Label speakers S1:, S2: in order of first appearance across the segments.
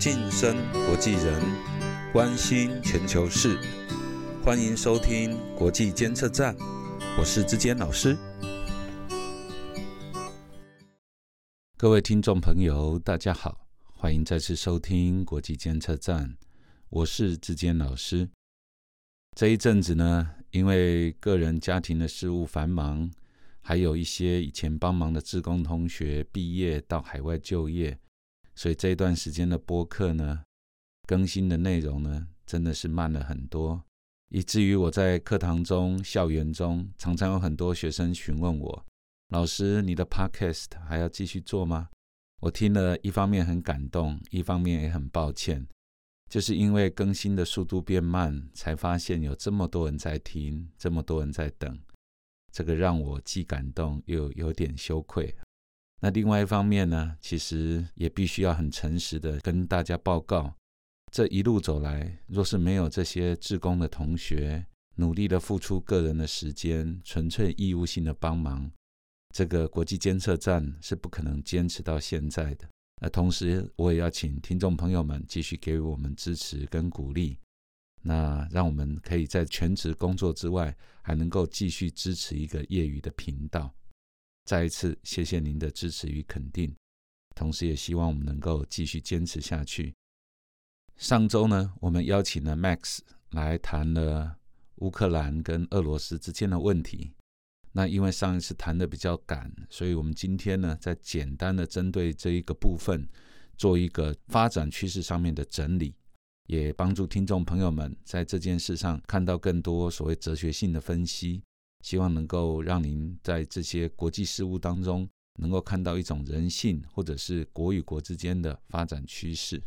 S1: 晋升国际人，关心全球事，欢迎收听国际监测站，我是志坚老师。各位听众朋友，大家好，欢迎再次收听国际监测站，我是志坚老师。这一阵子呢，因为个人家庭的事务繁忙，还有一些以前帮忙的志工同学毕业到海外就业。所以这一段时间的播客呢，更新的内容呢，真的是慢了很多，以至于我在课堂中、校园中，常常有很多学生询问我：“老师，你的 podcast 还要继续做吗？”我听了一方面很感动，一方面也很抱歉，就是因为更新的速度变慢，才发现有这么多人在听，这么多人在等，这个让我既感动又有点羞愧。那另外一方面呢，其实也必须要很诚实的跟大家报告，这一路走来，若是没有这些志工的同学努力的付出个人的时间，纯粹义务性的帮忙，这个国际监测站是不可能坚持到现在的。那同时，我也要请听众朋友们继续给予我们支持跟鼓励，那让我们可以在全职工作之外，还能够继续支持一个业余的频道。再一次谢谢您的支持与肯定，同时也希望我们能够继续坚持下去。上周呢，我们邀请了 Max 来谈了乌克兰跟俄罗斯之间的问题。那因为上一次谈的比较赶，所以我们今天呢，再简单的针对这一个部分做一个发展趋势上面的整理，也帮助听众朋友们在这件事上看到更多所谓哲学性的分析。希望能够让您在这些国际事务当中，能够看到一种人性，或者是国与国之间的发展趋势。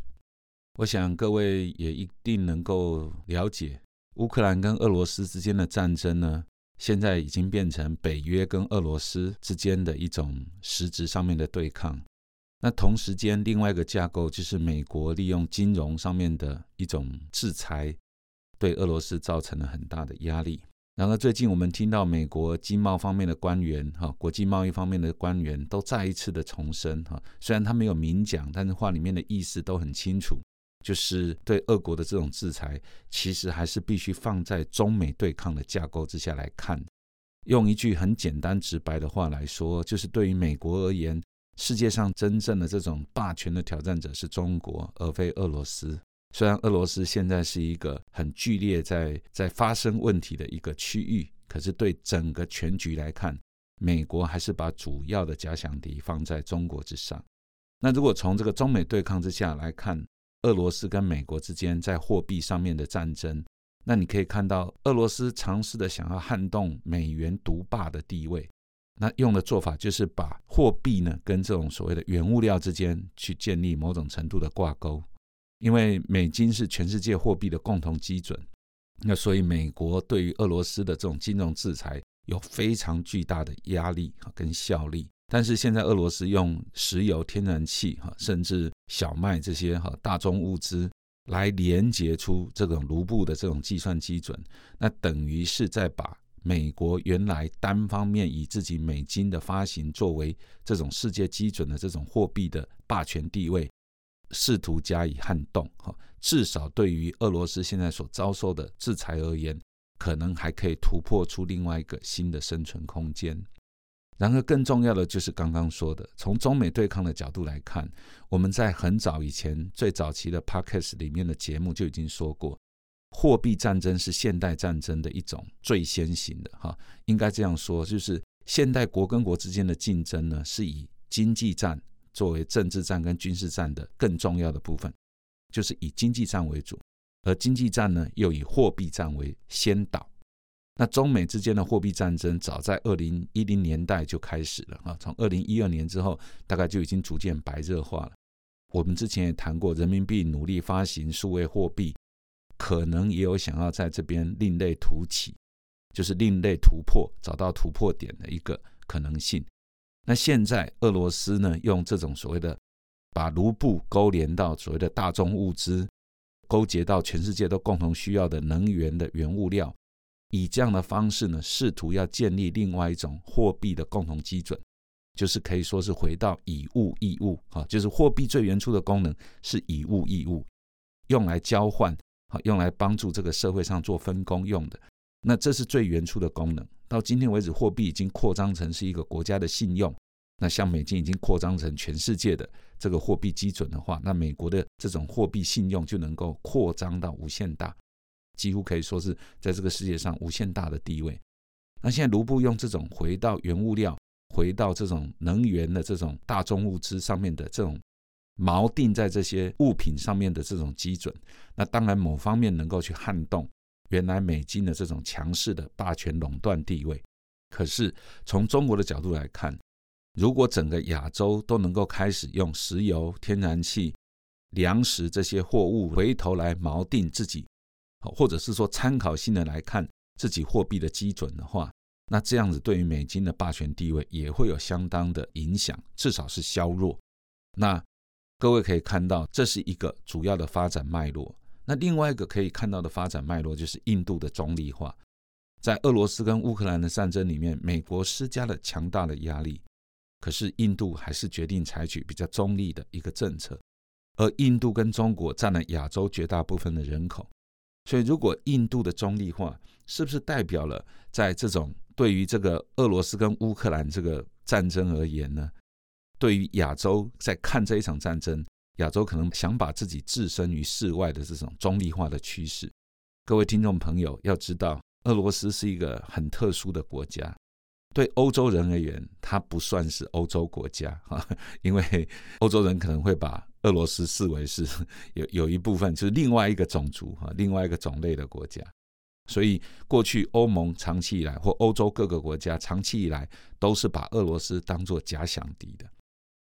S1: 我想各位也一定能够了解，乌克兰跟俄罗斯之间的战争呢，现在已经变成北约跟俄罗斯之间的一种实质上面的对抗。那同时间，另外一个架构就是美国利用金融上面的一种制裁，对俄罗斯造成了很大的压力。然而，最近我们听到美国经贸方面的官员、哈国际贸易方面的官员都再一次的重申，哈虽然他没有明讲，但是话里面的意思都很清楚，就是对俄国的这种制裁，其实还是必须放在中美对抗的架构之下来看。用一句很简单直白的话来说，就是对于美国而言，世界上真正的这种霸权的挑战者是中国，而非俄罗斯。虽然俄罗斯现在是一个很剧烈在在发生问题的一个区域，可是对整个全局来看，美国还是把主要的假想敌放在中国之上。那如果从这个中美对抗之下来看，俄罗斯跟美国之间在货币上面的战争，那你可以看到俄罗斯尝试的想要撼动美元独霸的地位，那用的做法就是把货币呢跟这种所谓的原物料之间去建立某种程度的挂钩。因为美金是全世界货币的共同基准，那所以美国对于俄罗斯的这种金融制裁有非常巨大的压力哈跟效力。但是现在俄罗斯用石油、天然气哈，甚至小麦这些哈大宗物资来连接出这种卢布的这种计算基准，那等于是在把美国原来单方面以自己美金的发行作为这种世界基准的这种货币的霸权地位。试图加以撼动，哈，至少对于俄罗斯现在所遭受的制裁而言，可能还可以突破出另外一个新的生存空间。然而，更重要的就是刚刚说的，从中美对抗的角度来看，我们在很早以前最早期的 Podcast 里面的节目就已经说过，货币战争是现代战争的一种最先行的，哈，应该这样说，就是现代国跟国之间的竞争呢，是以经济战。作为政治战跟军事战的更重要的部分，就是以经济战为主，而经济战呢又以货币战为先导。那中美之间的货币战争早在二零一零年代就开始了啊，从二零一二年之后，大概就已经逐渐白热化了。我们之前也谈过，人民币努力发行数位货币，可能也有想要在这边另类突起，就是另类突破，找到突破点的一个可能性。那现在俄罗斯呢，用这种所谓的把卢布勾连到所谓的大宗物资，勾结到全世界都共同需要的能源的原物料，以这样的方式呢，试图要建立另外一种货币的共同基准。就是可以说是回到以物易物啊，就是货币最原初的功能是以物易物，用来交换啊，用来帮助这个社会上做分工用的。那这是最原初的功能。到今天为止，货币已经扩张成是一个国家的信用。那像美金已经扩张成全世界的这个货币基准的话，那美国的这种货币信用就能够扩张到无限大，几乎可以说是在这个世界上无限大的地位。那现在卢布用这种回到原物料、回到这种能源的这种大宗物资上面的这种锚定在这些物品上面的这种基准，那当然某方面能够去撼动原来美金的这种强势的霸权垄断地位。可是从中国的角度来看，如果整个亚洲都能够开始用石油、天然气、粮食这些货物回头来锚定自己，或者是说参考性的来看自己货币的基准的话，那这样子对于美金的霸权地位也会有相当的影响，至少是削弱。那各位可以看到，这是一个主要的发展脉络。那另外一个可以看到的发展脉络就是印度的中立化，在俄罗斯跟乌克兰的战争里面，美国施加了强大的压力。可是印度还是决定采取比较中立的一个政策，而印度跟中国占了亚洲绝大部分的人口，所以如果印度的中立化是不是代表了在这种对于这个俄罗斯跟乌克兰这个战争而言呢？对于亚洲在看这一场战争，亚洲可能想把自己置身于世外的这种中立化的趋势。各位听众朋友要知道，俄罗斯是一个很特殊的国家。对欧洲人而言，它不算是欧洲国家哈，因为欧洲人可能会把俄罗斯视为是 有有一部分就是另外一个种族哈，另外一个种类的国家。所以过去欧盟长期以来或欧洲各个国家长期以来都是把俄罗斯当作假想敌的，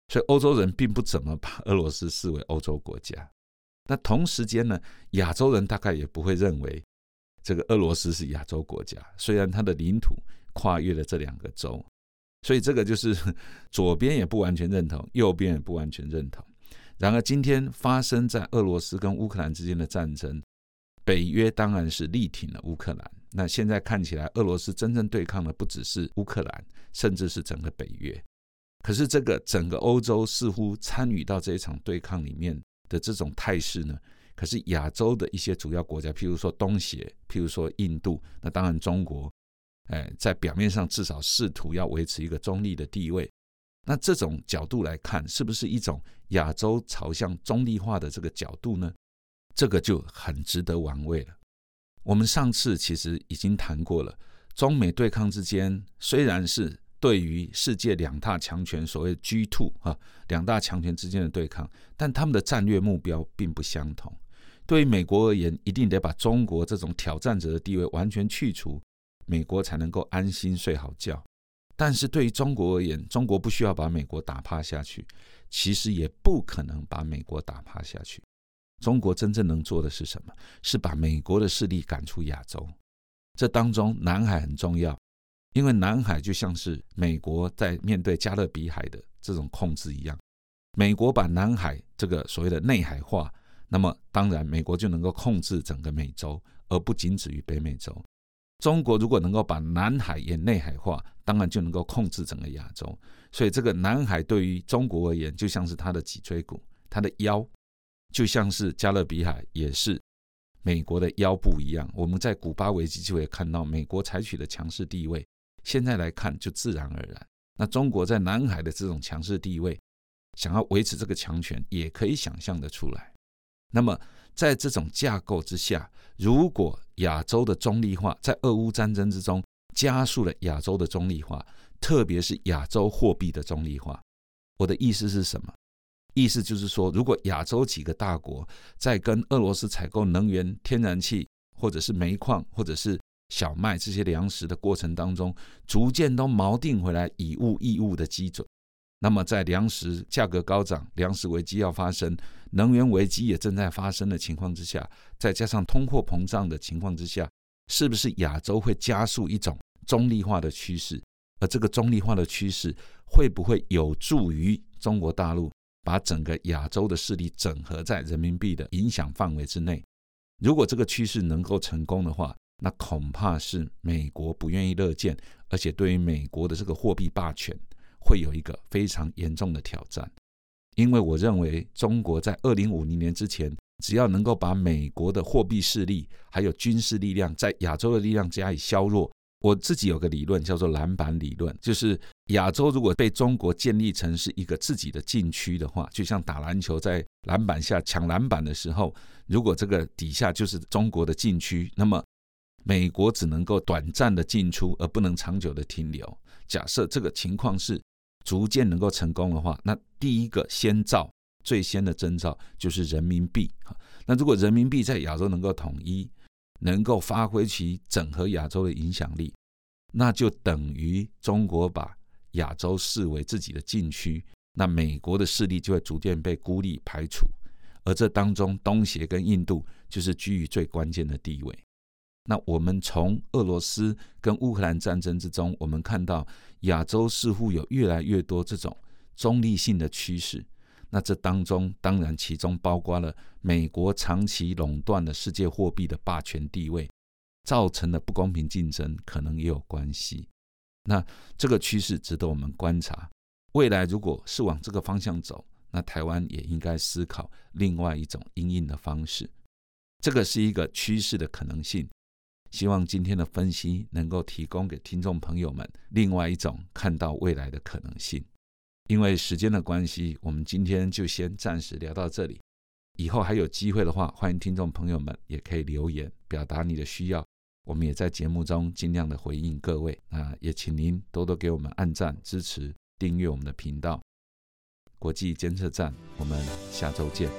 S1: 所以欧洲人并不怎么把俄罗斯视为欧洲国家。那同时间呢，亚洲人大概也不会认为这个俄罗斯是亚洲国家，虽然它的领土。跨越了这两个州，所以这个就是 左边也不完全认同，右边也不完全认同。然而，今天发生在俄罗斯跟乌克兰之间的战争，北约当然是力挺了乌克兰。那现在看起来，俄罗斯真正对抗的不只是乌克兰，甚至是整个北约。可是，这个整个欧洲似乎参与到这一场对抗里面的这种态势呢？可是亚洲的一些主要国家，譬如说东协，譬如说印度，那当然中国。哎，在表面上至少试图要维持一个中立的地位，那这种角度来看，是不是一种亚洲朝向中立化的这个角度呢？这个就很值得玩味了。我们上次其实已经谈过了，中美对抗之间虽然是对于世界两大强权所谓 G two 啊两大强权之间的对抗，但他们的战略目标并不相同。对于美国而言，一定得把中国这种挑战者的地位完全去除。美国才能够安心睡好觉，但是对于中国而言，中国不需要把美国打趴下去，其实也不可能把美国打趴下去。中国真正能做的是什么？是把美国的势力赶出亚洲。这当中，南海很重要，因为南海就像是美国在面对加勒比海的这种控制一样。美国把南海这个所谓的内海化，那么当然美国就能够控制整个美洲，而不仅止于北美洲。中国如果能够把南海也内海化，当然就能够控制整个亚洲。所以，这个南海对于中国而言，就像是它的脊椎骨，它的腰，就像是加勒比海也是美国的腰部一样。我们在古巴危机就会看到美国采取的强势地位，现在来看就自然而然。那中国在南海的这种强势地位，想要维持这个强权，也可以想象的出来。那么，在这种架构之下，如果亚洲的中立化在俄乌战争之中加速了亚洲的中立化，特别是亚洲货币的中立化。我的意思是什么？意思就是说，如果亚洲几个大国在跟俄罗斯采购能源、天然气，或者是煤矿，或者是小麦这些粮食的过程当中，逐渐都锚定回来以物易物的基准。那么，在粮食价格高涨、粮食危机要发生、能源危机也正在发生的情况之下，再加上通货膨胀的情况之下，是不是亚洲会加速一种中立化的趋势？而这个中立化的趋势会不会有助于中国大陆把整个亚洲的势力整合在人民币的影响范围之内？如果这个趋势能够成功的话，那恐怕是美国不愿意乐见，而且对于美国的这个货币霸权。会有一个非常严重的挑战，因为我认为中国在二零五零年之前，只要能够把美国的货币势力还有军事力量在亚洲的力量加以削弱。我自己有个理论叫做篮板理论，就是亚洲如果被中国建立成是一个自己的禁区的话，就像打篮球在篮板下抢篮板的时候，如果这个底下就是中国的禁区，那么美国只能够短暂的进出，而不能长久的停留。假设这个情况是逐渐能够成功的话，那第一个先兆、最先的征兆就是人民币。那如果人民币在亚洲能够统一，能够发挥其整合亚洲的影响力，那就等于中国把亚洲视为自己的禁区，那美国的势力就会逐渐被孤立排除，而这当中东协跟印度就是居于最关键的地位。那我们从俄罗斯跟乌克兰战争之中，我们看到亚洲似乎有越来越多这种中立性的趋势。那这当中当然其中包括了美国长期垄断了世界货币的霸权地位，造成的不公平竞争，可能也有关系。那这个趋势值得我们观察。未来如果是往这个方向走，那台湾也应该思考另外一种应应的方式。这个是一个趋势的可能性。希望今天的分析能够提供给听众朋友们另外一种看到未来的可能性。因为时间的关系，我们今天就先暂时聊到这里。以后还有机会的话，欢迎听众朋友们也可以留言表达你的需要，我们也在节目中尽量的回应各位。那也请您多多给我们按赞、支持、订阅我们的频道。国际监测站，我们下周见。